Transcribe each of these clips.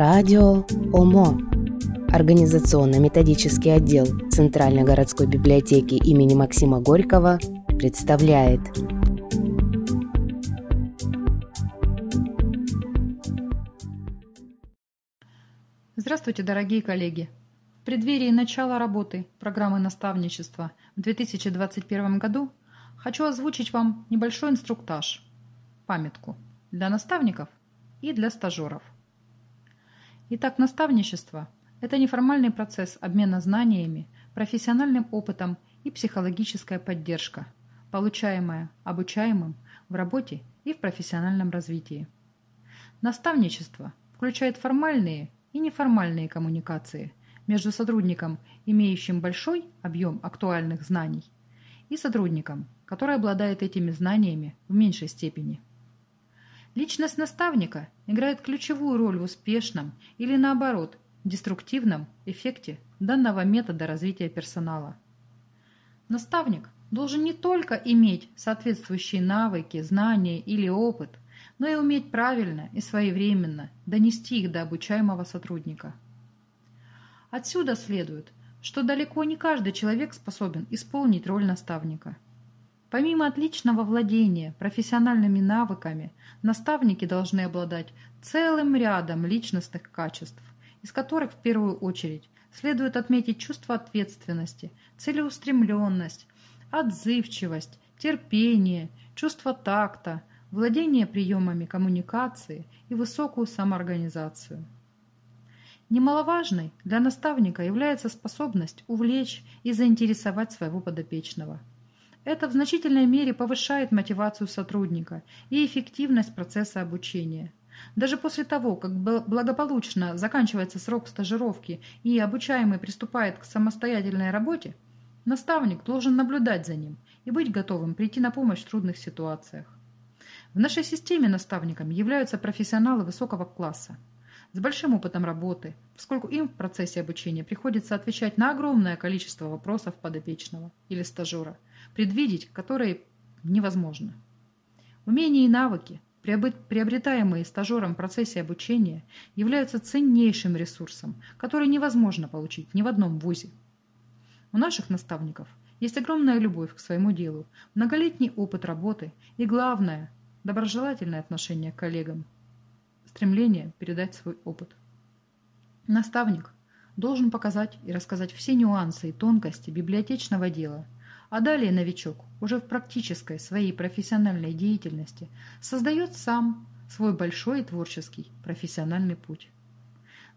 Радио ОМО. Организационно-методический отдел Центральной городской библиотеки имени Максима Горького представляет Здравствуйте, дорогие коллеги! В преддверии начала работы программы наставничества в 2021 году хочу озвучить вам небольшой инструктаж, памятку для наставников и для стажеров. Итак, наставничество – это неформальный процесс обмена знаниями, профессиональным опытом и психологическая поддержка, получаемая обучаемым в работе и в профессиональном развитии. Наставничество включает формальные и неформальные коммуникации между сотрудником, имеющим большой объем актуальных знаний, и сотрудником, который обладает этими знаниями в меньшей степени – Личность наставника играет ключевую роль в успешном или, наоборот, деструктивном эффекте данного метода развития персонала. Наставник должен не только иметь соответствующие навыки, знания или опыт, но и уметь правильно и своевременно донести их до обучаемого сотрудника. Отсюда следует, что далеко не каждый человек способен исполнить роль наставника – Помимо отличного владения профессиональными навыками, наставники должны обладать целым рядом личностных качеств, из которых в первую очередь следует отметить чувство ответственности, целеустремленность, отзывчивость, терпение, чувство такта, владение приемами коммуникации и высокую самоорганизацию. Немаловажной для наставника является способность увлечь и заинтересовать своего подопечного – это в значительной мере повышает мотивацию сотрудника и эффективность процесса обучения. Даже после того, как благополучно заканчивается срок стажировки и обучаемый приступает к самостоятельной работе, наставник должен наблюдать за ним и быть готовым прийти на помощь в трудных ситуациях. В нашей системе наставниками являются профессионалы высокого класса, с большим опытом работы, поскольку им в процессе обучения приходится отвечать на огромное количество вопросов подопечного или стажера – предвидеть которые невозможно. Умения и навыки, приобретаемые стажером в процессе обучения, являются ценнейшим ресурсом, который невозможно получить ни в одном вузе. У наших наставников есть огромная любовь к своему делу, многолетний опыт работы и, главное, доброжелательное отношение к коллегам, стремление передать свой опыт. Наставник должен показать и рассказать все нюансы и тонкости библиотечного дела – а далее новичок уже в практической своей профессиональной деятельности создает сам свой большой и творческий профессиональный путь.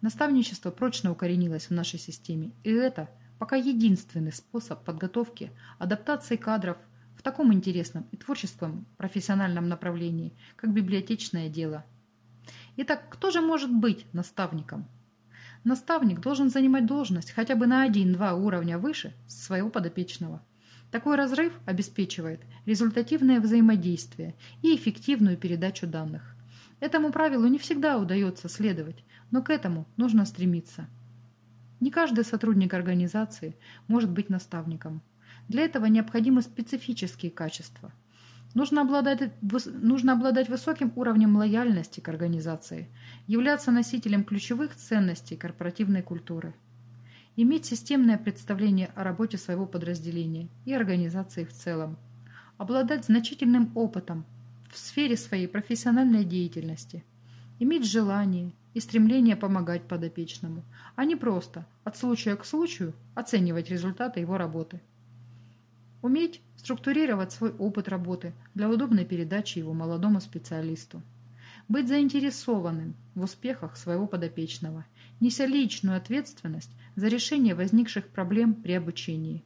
Наставничество прочно укоренилось в нашей системе, и это пока единственный способ подготовки, адаптации кадров в таком интересном и творческом профессиональном направлении, как библиотечное дело. Итак, кто же может быть наставником? Наставник должен занимать должность хотя бы на один-два уровня выше своего подопечного – такой разрыв обеспечивает результативное взаимодействие и эффективную передачу данных. Этому правилу не всегда удается следовать, но к этому нужно стремиться. Не каждый сотрудник организации может быть наставником. Для этого необходимы специфические качества. Нужно обладать, нужно обладать высоким уровнем лояльности к организации, являться носителем ключевых ценностей корпоративной культуры – иметь системное представление о работе своего подразделения и организации в целом, обладать значительным опытом в сфере своей профессиональной деятельности, иметь желание и стремление помогать подопечному, а не просто от случая к случаю оценивать результаты его работы. Уметь структурировать свой опыт работы для удобной передачи его молодому специалисту. Быть заинтересованным в успехах своего подопечного, неся личную ответственность за решение возникших проблем при обучении.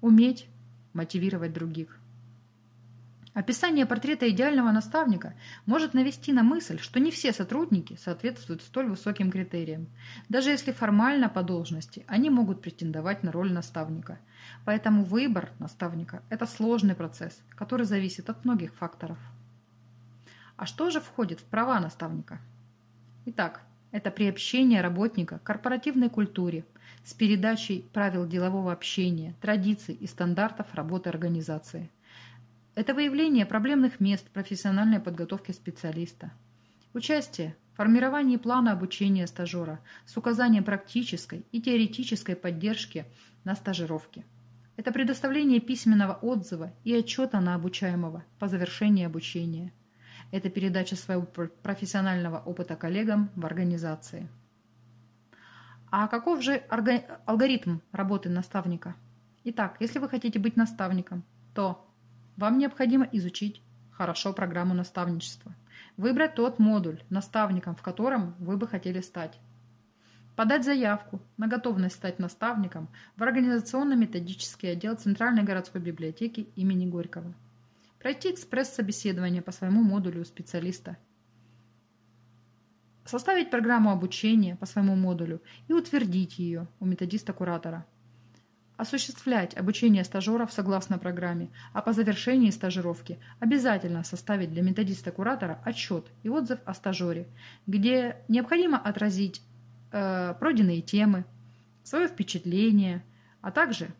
Уметь мотивировать других. Описание портрета идеального наставника может навести на мысль, что не все сотрудники соответствуют столь высоким критериям. Даже если формально по должности, они могут претендовать на роль наставника. Поэтому выбор наставника – это сложный процесс, который зависит от многих факторов. А что же входит в права наставника? Итак, это приобщение работника к корпоративной культуре с передачей правил делового общения, традиций и стандартов работы организации. Это выявление проблемных мест профессиональной подготовки специалиста. Участие в формировании плана обучения стажера с указанием практической и теоретической поддержки на стажировке. Это предоставление письменного отзыва и отчета на обучаемого по завершении обучения. Это передача своего профессионального опыта коллегам в организации. А каков же алгоритм работы наставника? Итак, если вы хотите быть наставником, то вам необходимо изучить хорошо программу наставничества, выбрать тот модуль, наставником в котором вы бы хотели стать, подать заявку на готовность стать наставником в организационно-методический отдел Центральной городской библиотеки имени Горького, пройти экспресс-собеседование по своему модулю у специалиста, составить программу обучения по своему модулю и утвердить ее у методиста-куратора – осуществлять обучение стажеров согласно программе, а по завершении стажировки обязательно составить для методиста-куратора отчет и отзыв о стажере, где необходимо отразить э, пройденные темы, свое впечатление, а также,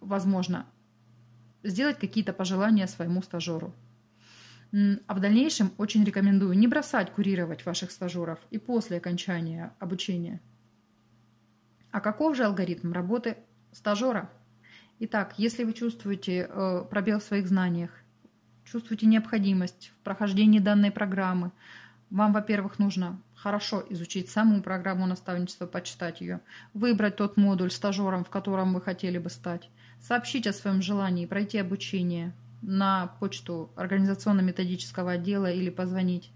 возможно, сделать какие-то пожелания своему стажеру. А в дальнейшем очень рекомендую не бросать курировать ваших стажеров и после окончания обучения. А каков же алгоритм работы стажера. Итак, если вы чувствуете э, пробел в своих знаниях, чувствуете необходимость в прохождении данной программы, вам, во-первых, нужно хорошо изучить саму программу наставничества, почитать ее, выбрать тот модуль стажером, в котором вы хотели бы стать, сообщить о своем желании пройти обучение на почту организационно-методического отдела или позвонить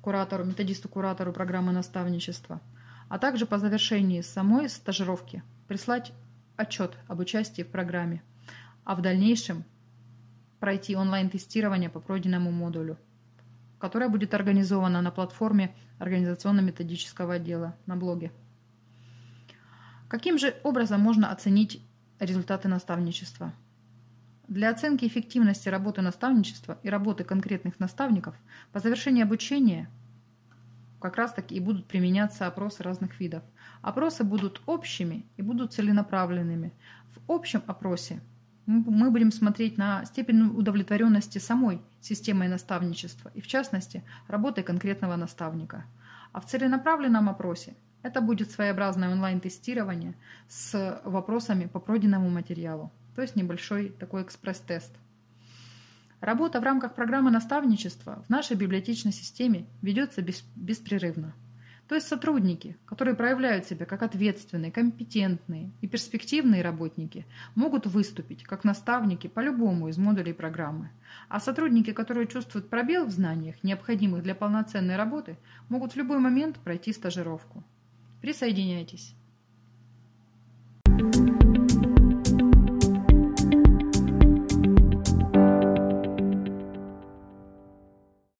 куратору, методисту-куратору программы наставничества, а также по завершении самой стажировки прислать отчет об участии в программе, а в дальнейшем пройти онлайн-тестирование по пройденному модулю, которое будет организовано на платформе организационно-методического отдела на блоге. Каким же образом можно оценить результаты наставничества? Для оценки эффективности работы наставничества и работы конкретных наставников по завершении обучения как раз таки и будут применяться опросы разных видов. Опросы будут общими и будут целенаправленными. В общем опросе мы будем смотреть на степень удовлетворенности самой системой наставничества и, в частности, работой конкретного наставника. А в целенаправленном опросе это будет своеобразное онлайн-тестирование с вопросами по пройденному материалу, то есть небольшой такой экспресс-тест – Работа в рамках программы наставничества в нашей библиотечной системе ведется беспрерывно. То есть сотрудники, которые проявляют себя как ответственные, компетентные и перспективные работники, могут выступить как наставники по любому из модулей программы. А сотрудники, которые чувствуют пробел в знаниях, необходимых для полноценной работы, могут в любой момент пройти стажировку. Присоединяйтесь.